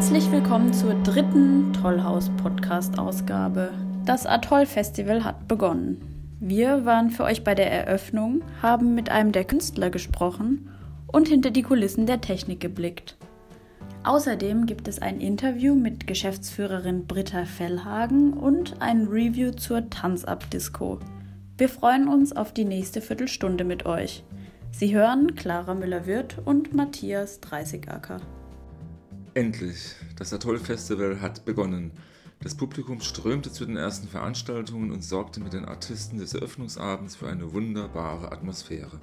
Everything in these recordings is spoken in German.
Herzlich willkommen zur dritten Tollhaus-Podcast-Ausgabe. Das Atoll-Festival hat begonnen. Wir waren für euch bei der Eröffnung, haben mit einem der Künstler gesprochen und hinter die Kulissen der Technik geblickt. Außerdem gibt es ein Interview mit Geschäftsführerin Britta Fellhagen und ein Review zur Tanzab-Disco. Wir freuen uns auf die nächste Viertelstunde mit euch. Sie hören Clara Müller-Wirth und Matthias Dreißigacker. Endlich, das Atoll-Festival hat begonnen. Das Publikum strömte zu den ersten Veranstaltungen und sorgte mit den Artisten des Eröffnungsabends für eine wunderbare Atmosphäre.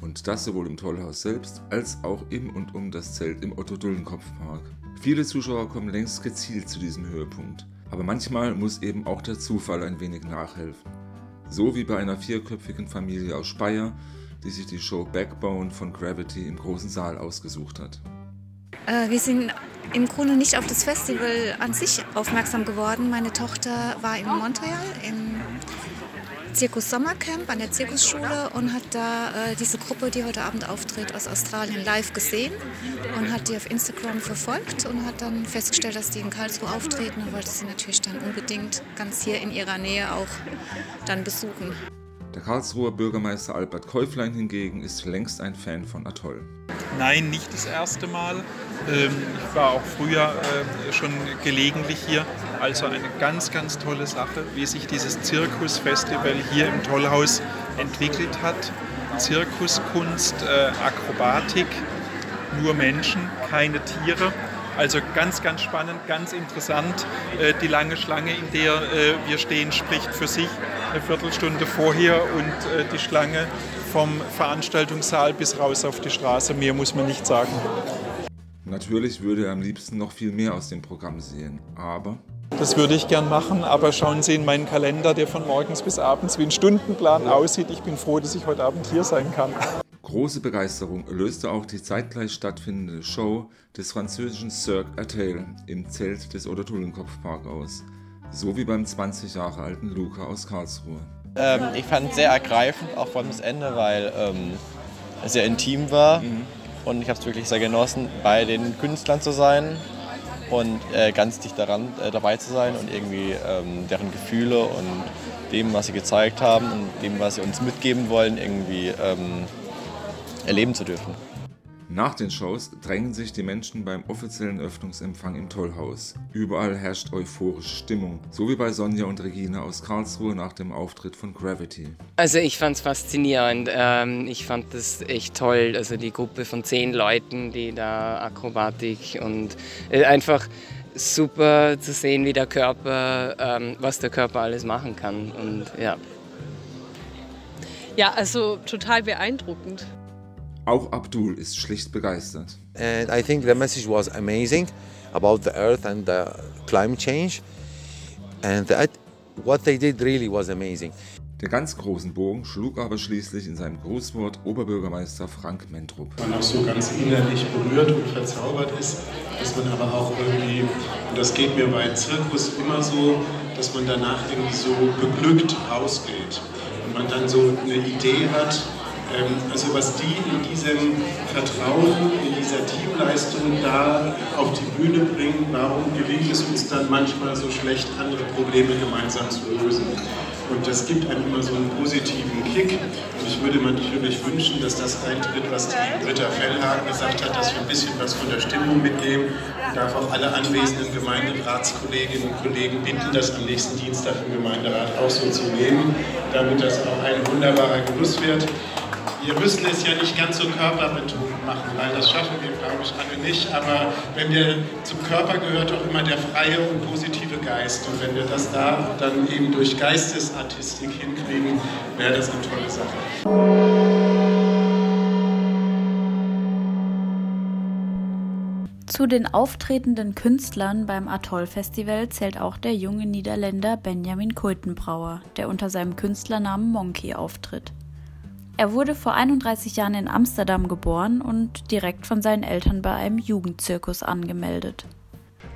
Und das sowohl im Tollhaus selbst als auch im und um das Zelt im Otto-Dullenkopf-Park. Viele Zuschauer kommen längst gezielt zu diesem Höhepunkt. Aber manchmal muss eben auch der Zufall ein wenig nachhelfen. So wie bei einer vierköpfigen Familie aus Speyer, die sich die Show Backbone von Gravity im großen Saal ausgesucht hat. Äh, wir sind im Grunde nicht auf das Festival an sich aufmerksam geworden. Meine Tochter war in Montreal im Zirkus Sommercamp an der Zirkusschule und hat da äh, diese Gruppe, die heute Abend auftritt, aus Australien live gesehen und hat die auf Instagram verfolgt und hat dann festgestellt, dass die in Karlsruhe auftreten und wollte sie natürlich dann unbedingt ganz hier in ihrer Nähe auch dann besuchen. Der Karlsruher Bürgermeister Albert Käuflein hingegen ist längst ein Fan von Atoll. Nein, nicht das erste Mal. Ähm, ich war auch früher äh, schon gelegentlich hier. Also eine ganz, ganz tolle Sache, wie sich dieses Zirkusfestival hier im Tollhaus entwickelt hat. Zirkuskunst, äh, Akrobatik, nur Menschen, keine Tiere. Also ganz, ganz spannend, ganz interessant. Äh, die lange Schlange, in der wir stehen, spricht für sich. Eine Viertelstunde vorher und die Schlange vom Veranstaltungssaal bis raus auf die Straße. Mehr muss man nicht sagen. Natürlich würde er am liebsten noch viel mehr aus dem Programm sehen, aber... Das würde ich gern machen, aber schauen Sie in meinen Kalender, der von morgens bis abends wie ein Stundenplan aussieht. Ich bin froh, dass ich heute Abend hier sein kann. Große Begeisterung löste auch die zeitgleich stattfindende Show des französischen Cirque Attel im Zelt des Oder-Tullenkopf-Park aus. So wie beim 20 Jahre alten Luca aus Karlsruhe. Ähm, ich fand es sehr ergreifend, auch vor allem das Ende, weil ähm, es sehr intim war. Mhm. Und ich habe es wirklich sehr genossen, bei den Künstlern zu sein und äh, ganz dicht daran äh, dabei zu sein und irgendwie ähm, deren Gefühle und dem, was sie gezeigt haben und dem, was sie uns mitgeben wollen, irgendwie ähm, erleben zu dürfen. Nach den Shows drängen sich die Menschen beim offiziellen Öffnungsempfang im Tollhaus. Überall herrscht euphorische Stimmung, so wie bei Sonja und Regina aus Karlsruhe nach dem Auftritt von Gravity. Also ich fand es faszinierend. Ähm, ich fand das echt toll. Also die Gruppe von zehn Leuten, die da Akrobatik und äh, einfach super zu sehen, wie der Körper, ähm, was der Körper alles machen kann. Und ja. Ja, also total beeindruckend. Auch Abdul ist schlicht begeistert. And I think the message was amazing about the earth and the climate change. And that, what they did really was amazing. Der ganz großen Bogen schlug aber schließlich in seinem Grußwort Oberbürgermeister Frank Mentrup. Man auch so ganz innerlich berührt und verzaubert ist, dass man aber auch irgendwie, und das geht mir bei Zirkus immer so, dass man danach irgendwie so beglückt rausgeht. Und man dann so eine Idee hat, also was die in diesem Vertrauen, in dieser Teamleistung da auf die Bühne bringen, warum gelingt es uns dann manchmal so schlecht, andere Probleme gemeinsam zu lösen? Und das gibt einem immer so einen positiven Kick. Und ich würde mir natürlich wünschen, dass das eintritt, was die Britta Fellhagen gesagt hat, dass wir ein bisschen was von der Stimmung mitnehmen. Ich darf auch alle anwesenden Gemeinderatskolleginnen und Kollegen bitten, das am nächsten Dienstag im Gemeinderat auch so zu nehmen, damit das auch ein wunderbarer Genuss wird. Wir müssen es ja nicht ganz so körperbetont machen, weil das schaffen wir, glaube ich, alle nicht. Aber wenn wir zum Körper gehört auch immer der freie und positive Geist. Und wenn wir das da dann eben durch Geistesartistik hinkriegen, wäre das eine tolle Sache. Zu den auftretenden Künstlern beim Atoll-Festival zählt auch der junge Niederländer Benjamin Kultenbrauer, der unter seinem Künstlernamen Monkey auftritt. Er wurde vor 31 Jahren in Amsterdam geboren und direkt von seinen Eltern bei einem Jugendzirkus angemeldet.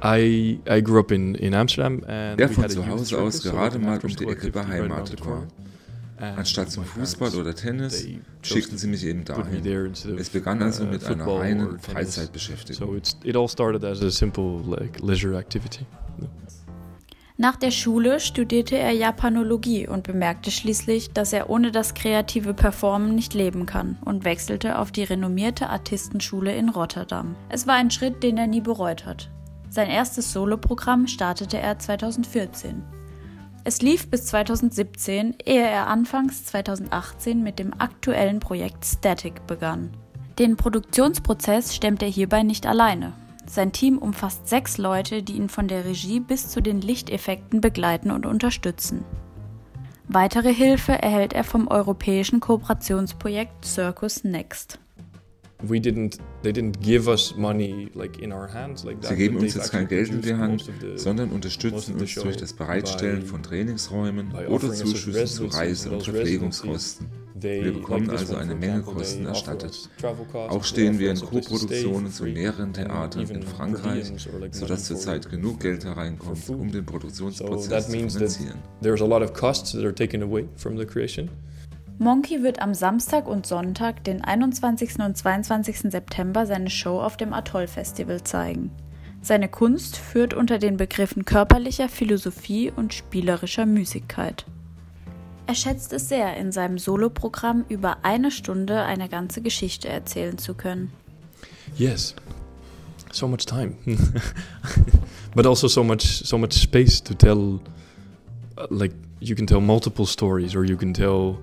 I, I grew up in, in Amsterdam der von zu Hause aus gerade mal um die Ecke beheimatet war. Anstatt zum Fußball oder Tennis schickten sie mich eben dahin. Es begann also mit einer reinen Freizeitbeschäftigung. Nach der Schule studierte er Japanologie und bemerkte schließlich, dass er ohne das kreative Performen nicht leben kann und wechselte auf die renommierte Artistenschule in Rotterdam. Es war ein Schritt, den er nie bereut hat. Sein erstes Soloprogramm startete er 2014. Es lief bis 2017, ehe er anfangs 2018 mit dem aktuellen Projekt Static begann. Den Produktionsprozess stemmt er hierbei nicht alleine. Sein Team umfasst sechs Leute, die ihn von der Regie bis zu den Lichteffekten begleiten und unterstützen. Weitere Hilfe erhält er vom europäischen Kooperationsprojekt Circus Next. Sie geben uns jetzt kein Geld in die Hand, sondern unterstützen uns durch das Bereitstellen von Trainingsräumen oder Zuschüssen zu Reise- und Verpflegungskosten. Wir bekommen also eine Menge Kosten erstattet. Auch stehen wir in Co-Produktionen zu mehreren Theatern in Frankreich, sodass zurzeit genug Geld hereinkommt, um den Produktionsprozess zu finanzieren. Monkey wird am Samstag und Sonntag, den 21. und 22. September, seine Show auf dem Atoll Festival zeigen. Seine Kunst führt unter den Begriffen körperlicher Philosophie und spielerischer Müßigkeit. Er schätzt es sehr, in seinem Soloprogramm über eine Stunde eine ganze Geschichte erzählen zu können. Yes, so much time, but also so much so much space to tell. Uh, like you can tell multiple stories, or you can tell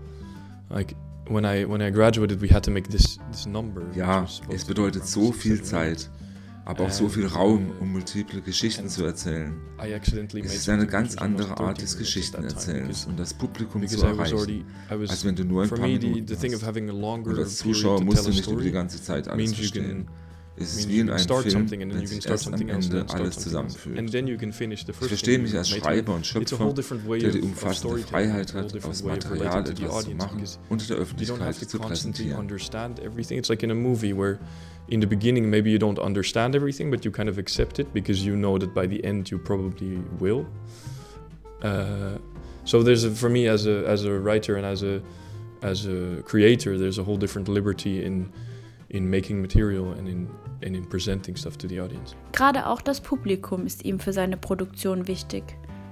like when I when I graduated, we had to make this this number. Ja, es bedeutet so viel Zeit aber auch so viel Raum, um multiple Geschichten zu erzählen. Es ist eine ganz andere Art des Geschichtenerzählens und das Publikum zu erreichen, als wenn du nur ein paar Minuten hast. Und als Zuschauer musst du nicht über die ganze Zeit alles verstehen. Es ist wie in einem Film, wenn sich erst am Ende alles zusammenfügt. Ich verstehe mich als Schreiber und Schöpfer, der die umfassende Freiheit hat, aus Material etwas zu machen und der Öffentlichkeit zu präsentieren. in the beginning maybe you don't understand everything but you kind of accept it because you know that by the end you probably will uh, so there's a, for me as a as a writer and as a as a creator there's a whole different liberty in in making material and in and in presenting stuff to the audience. Gerade auch das Publikum ist ihm für seine Produktion wichtig.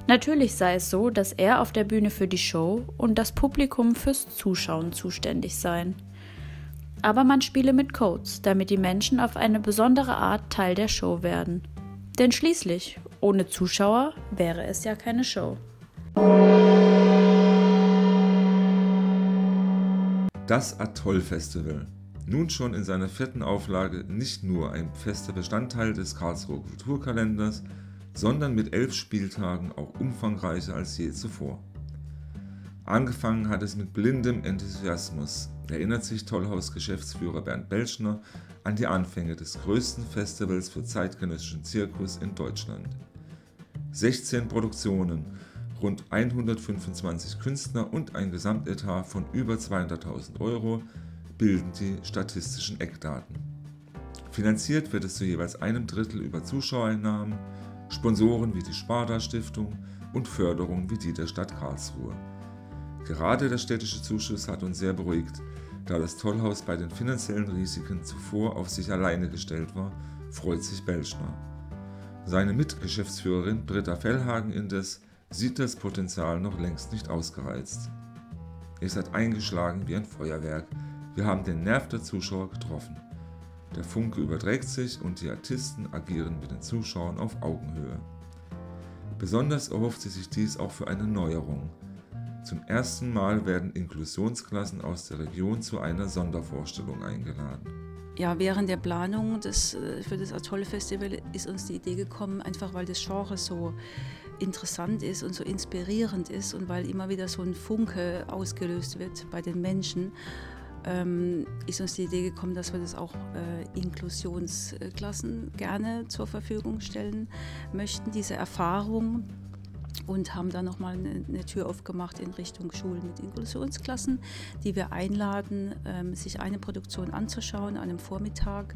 Natürlich sei es so, dass er auf der Bühne für die Show und das Publikum fürs Zuschauen zuständig seien. Aber man spiele mit Codes, damit die Menschen auf eine besondere Art Teil der Show werden. Denn schließlich, ohne Zuschauer wäre es ja keine Show. Das Atoll Festival nun schon in seiner vierten Auflage nicht nur ein fester Bestandteil des Karlsruher Kulturkalenders, sondern mit elf Spieltagen auch umfangreicher als je zuvor. Angefangen hat es mit blindem Enthusiasmus, erinnert sich Tollhaus-Geschäftsführer Bernd Belschner an die Anfänge des größten Festivals für zeitgenössischen Zirkus in Deutschland. 16 Produktionen, rund 125 Künstler und ein Gesamtetat von über 200.000 Euro bilden die statistischen Eckdaten. Finanziert wird es zu jeweils einem Drittel über Zuschauereinnahmen, Sponsoren wie die Sparda Stiftung und Förderung wie die der Stadt Karlsruhe. Gerade der städtische Zuschuss hat uns sehr beruhigt, da das Tollhaus bei den finanziellen Risiken zuvor auf sich alleine gestellt war, freut sich Belschner. Seine Mitgeschäftsführerin Britta Fellhagen indes sieht das Potenzial noch längst nicht ausgereizt. Es hat eingeschlagen wie ein Feuerwerk, wir haben den Nerv der Zuschauer getroffen. Der Funke überträgt sich und die Artisten agieren mit den Zuschauern auf Augenhöhe. Besonders erhofft sie sich dies auch für eine Neuerung. Zum ersten Mal werden Inklusionsklassen aus der Region zu einer Sondervorstellung eingeladen. Ja, während der Planung des, äh, für das Atoll-Festival ist uns die Idee gekommen, einfach weil das Genre so interessant ist und so inspirierend ist und weil immer wieder so ein Funke ausgelöst wird bei den Menschen ähm, ist uns die Idee gekommen, dass wir das auch äh, Inklusionsklassen gerne zur Verfügung stellen möchten, diese Erfahrung und haben dann nochmal eine, eine Tür aufgemacht in Richtung Schulen mit Inklusionsklassen, die wir einladen, ähm, sich eine Produktion anzuschauen an einem Vormittag.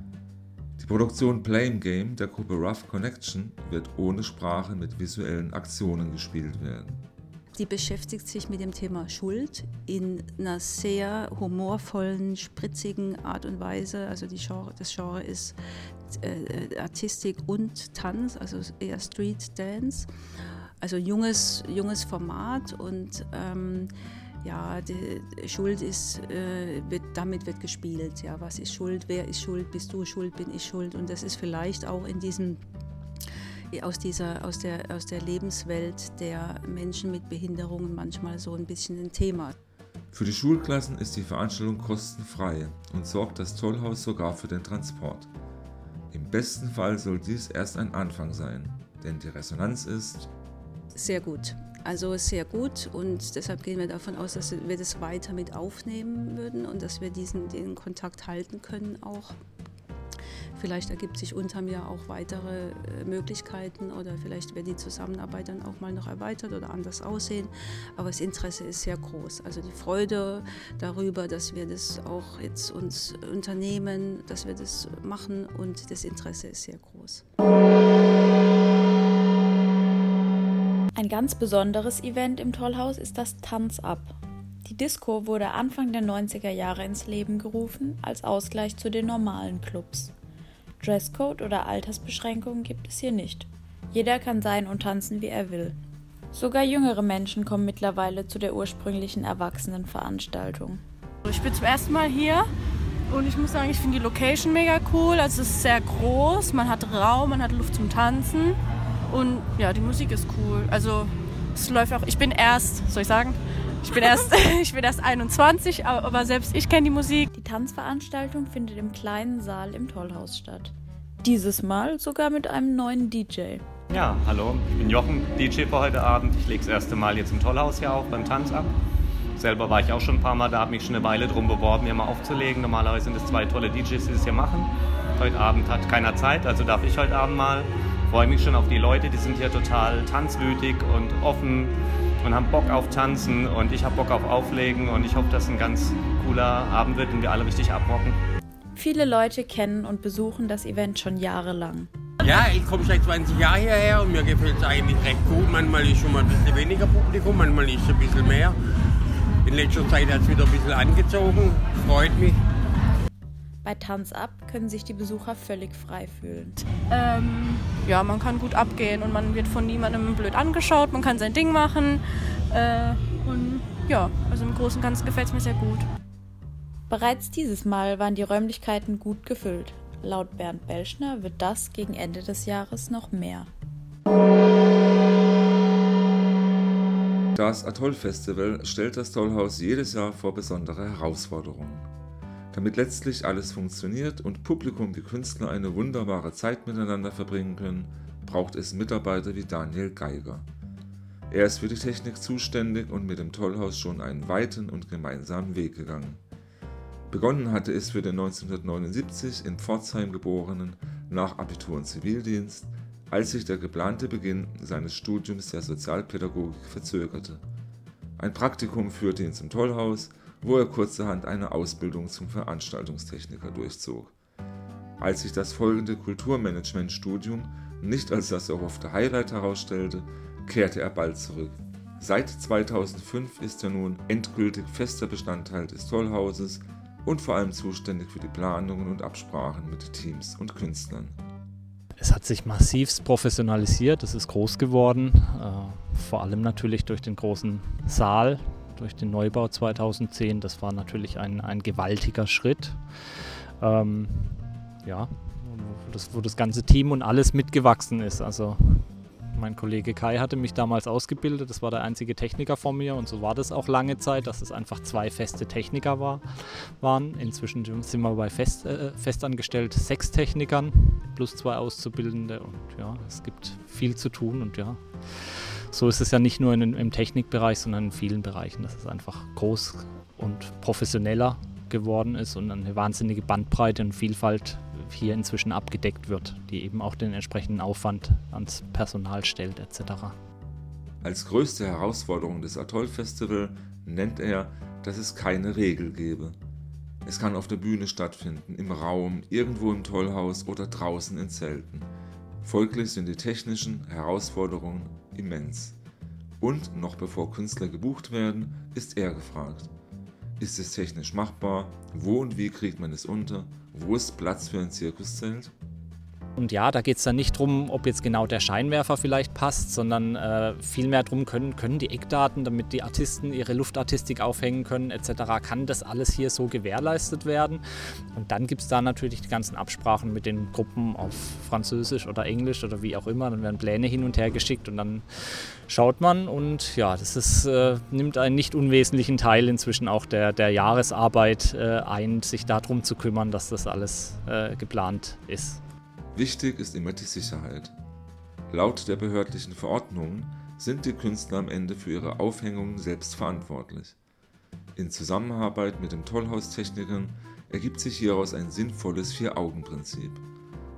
Die Produktion Blame Game der Gruppe Rough Connection wird ohne Sprache mit visuellen Aktionen gespielt werden. Die beschäftigt sich mit dem Thema Schuld in einer sehr humorvollen, spritzigen Art und Weise. Also die Genre, das Genre ist äh, Artistik und Tanz, also eher Street Dance. Also junges, junges Format und ähm, ja, die Schuld ist, äh, wird, damit wird gespielt. Ja, was ist Schuld? Wer ist Schuld? Bist du schuld? Bin ich schuld? Und das ist vielleicht auch in diesem aus, dieser, aus, der, aus der Lebenswelt der Menschen mit Behinderungen manchmal so ein bisschen ein Thema. Für die Schulklassen ist die Veranstaltung kostenfrei und sorgt das Tollhaus sogar für den Transport. Im besten Fall soll dies erst ein Anfang sein, denn die Resonanz ist sehr gut. Also sehr gut und deshalb gehen wir davon aus, dass wir das weiter mit aufnehmen würden und dass wir diesen den Kontakt halten können auch. Vielleicht ergibt sich unterm Jahr auch weitere äh, Möglichkeiten oder vielleicht wird die Zusammenarbeit dann auch mal noch erweitert oder anders aussehen. Aber das Interesse ist sehr groß. Also die Freude darüber, dass wir das auch jetzt uns unternehmen, dass wir das machen und das Interesse ist sehr groß. Ein ganz besonderes Event im Tollhaus ist das Tanz ab. Die Disco wurde Anfang der 90er Jahre ins Leben gerufen als Ausgleich zu den normalen Clubs. Dresscode oder Altersbeschränkungen gibt es hier nicht. Jeder kann sein und tanzen, wie er will. Sogar jüngere Menschen kommen mittlerweile zu der ursprünglichen Erwachsenenveranstaltung. Ich bin zum ersten Mal hier und ich muss sagen, ich finde die Location mega cool. Also es ist sehr groß, man hat Raum, man hat Luft zum Tanzen und ja, die Musik ist cool. Also es läuft auch. Ich bin erst, soll ich sagen, ich bin erst, ich bin erst 21, aber selbst ich kenne die Musik. Tanzveranstaltung findet im kleinen Saal im Tollhaus statt. Dieses Mal sogar mit einem neuen DJ. Ja, hallo, ich bin Jochen, DJ für heute Abend. Ich lege das erste Mal jetzt im Tollhaus hier auf beim Tanz ab. Selber war ich auch schon ein paar Mal da, habe mich schon eine Weile drum beworben, hier mal aufzulegen. Normalerweise sind es zwei tolle DJs, die das hier machen. Heute Abend hat keiner Zeit, also darf ich heute Abend mal. Freue mich schon auf die Leute, die sind hier total tanzwütig und offen und haben Bock auf Tanzen und ich habe Bock auf Auflegen und ich hoffe, dass es ein ganz cooler Abend wird und wir alle richtig abrocken. Viele Leute kennen und besuchen das Event schon jahrelang. Ja, ich komme seit 20 Jahren hierher und mir gefällt es eigentlich recht gut. Manchmal ist schon mal ein bisschen weniger Publikum, manchmal ist es ein bisschen mehr. In letzter Zeit hat es wieder ein bisschen angezogen, freut mich. Bei Tanz ab können sich die Besucher völlig frei fühlen. Ähm, ja, man kann gut abgehen und man wird von niemandem blöd angeschaut, man kann sein Ding machen. Äh, und ja, also im Großen und Ganzen gefällt es mir sehr gut. Bereits dieses Mal waren die Räumlichkeiten gut gefüllt. Laut Bernd Belschner wird das gegen Ende des Jahres noch mehr. Das Atoll Festival stellt das Tollhaus jedes Jahr vor besondere Herausforderungen. Damit letztlich alles funktioniert und Publikum wie Künstler eine wunderbare Zeit miteinander verbringen können, braucht es Mitarbeiter wie Daniel Geiger. Er ist für die Technik zuständig und mit dem Tollhaus schon einen weiten und gemeinsamen Weg gegangen. Begonnen hatte es für den 1979 in Pforzheim geborenen nach Abitur und Zivildienst, als sich der geplante Beginn seines Studiums der Sozialpädagogik verzögerte. Ein Praktikum führte ihn zum Tollhaus, wo er kurzerhand eine Ausbildung zum Veranstaltungstechniker durchzog. Als sich das folgende Kulturmanagement-Studium nicht als das erhoffte Highlight herausstellte, kehrte er bald zurück. Seit 2005 ist er nun endgültig fester Bestandteil des Tollhauses und vor allem zuständig für die Planungen und Absprachen mit Teams und Künstlern. Es hat sich massivst professionalisiert, es ist groß geworden, äh, vor allem natürlich durch den großen Saal, durch den Neubau 2010. Das war natürlich ein, ein gewaltiger Schritt. Ähm, ja, wo das, wo das ganze Team und alles mitgewachsen ist. Also mein Kollege Kai hatte mich damals ausgebildet, das war der einzige Techniker von mir und so war das auch lange Zeit, dass es einfach zwei feste Techniker war, waren. Inzwischen sind wir bei fest, äh, festangestellt sechs Technikern plus zwei Auszubildende und ja, es gibt viel zu tun und ja, so ist es ja nicht nur in, im Technikbereich, sondern in vielen Bereichen, dass es einfach groß und professioneller geworden ist und eine wahnsinnige Bandbreite und Vielfalt hier inzwischen abgedeckt wird, die eben auch den entsprechenden Aufwand ans Personal stellt etc. Als größte Herausforderung des Atoll Festival nennt er, dass es keine Regel gebe. Es kann auf der Bühne stattfinden, im Raum, irgendwo im Tollhaus oder draußen in Zelten. Folglich sind die technischen Herausforderungen immens. Und noch bevor Künstler gebucht werden, ist er gefragt. Ist es technisch machbar? Wo und wie kriegt man es unter? Wo ist Platz für ein Zirkuszelt? Und ja, da geht es dann nicht darum, ob jetzt genau der Scheinwerfer vielleicht passt, sondern äh, vielmehr darum, können, können die Eckdaten, damit die Artisten ihre Luftartistik aufhängen können etc., kann das alles hier so gewährleistet werden. Und dann gibt es da natürlich die ganzen Absprachen mit den Gruppen auf Französisch oder Englisch oder wie auch immer. Dann werden Pläne hin und her geschickt und dann schaut man und ja, das ist, äh, nimmt einen nicht unwesentlichen Teil inzwischen auch der, der Jahresarbeit äh, ein, sich darum zu kümmern, dass das alles äh, geplant ist. Wichtig ist immer die Sicherheit. Laut der behördlichen Verordnungen sind die Künstler am Ende für ihre Aufhängungen selbst verantwortlich. In Zusammenarbeit mit den Tollhaustechnikern ergibt sich hieraus ein sinnvolles Vier-Augen-Prinzip.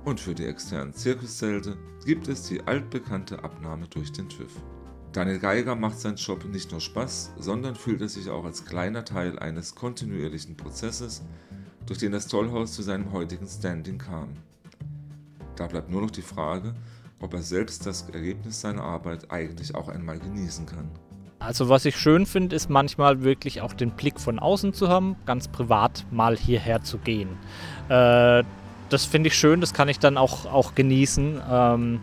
Und für die externen Zirkuszelte gibt es die altbekannte Abnahme durch den TÜV. Daniel Geiger macht seinen Job nicht nur Spaß, sondern fühlt er sich auch als kleiner Teil eines kontinuierlichen Prozesses, durch den das Tollhaus zu seinem heutigen Standing kam. Da bleibt nur noch die Frage, ob er selbst das Ergebnis seiner Arbeit eigentlich auch einmal genießen kann. Also was ich schön finde, ist manchmal wirklich auch den Blick von außen zu haben, ganz privat mal hierher zu gehen. Äh, das finde ich schön, das kann ich dann auch, auch genießen. Ähm,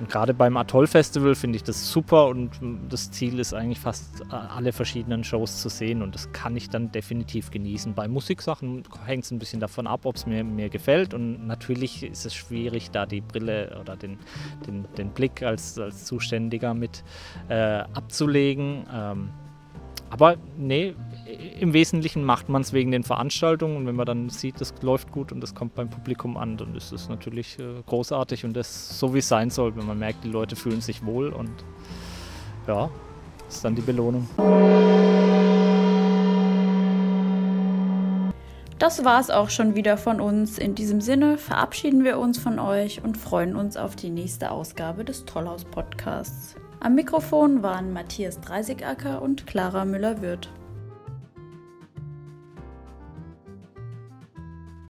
und gerade beim Atoll-Festival finde ich das super und das Ziel ist eigentlich fast äh, alle verschiedenen Shows zu sehen und das kann ich dann definitiv genießen. Bei Musiksachen hängt es ein bisschen davon ab, ob es mir, mir gefällt und natürlich ist es schwierig, da die Brille oder den, den, den Blick als, als Zuständiger mit äh, abzulegen. Ähm, aber nee, im Wesentlichen macht man es wegen den Veranstaltungen und wenn man dann sieht, das läuft gut und das kommt beim Publikum an, dann ist es natürlich äh, großartig und das so wie es sein soll, wenn man merkt, die Leute fühlen sich wohl und ja, ist dann die Belohnung. Das war es auch schon wieder von uns. In diesem Sinne verabschieden wir uns von euch und freuen uns auf die nächste Ausgabe des Tollhaus Podcasts. Am Mikrofon waren Matthias Dreisigacker und Clara Müller-Würth.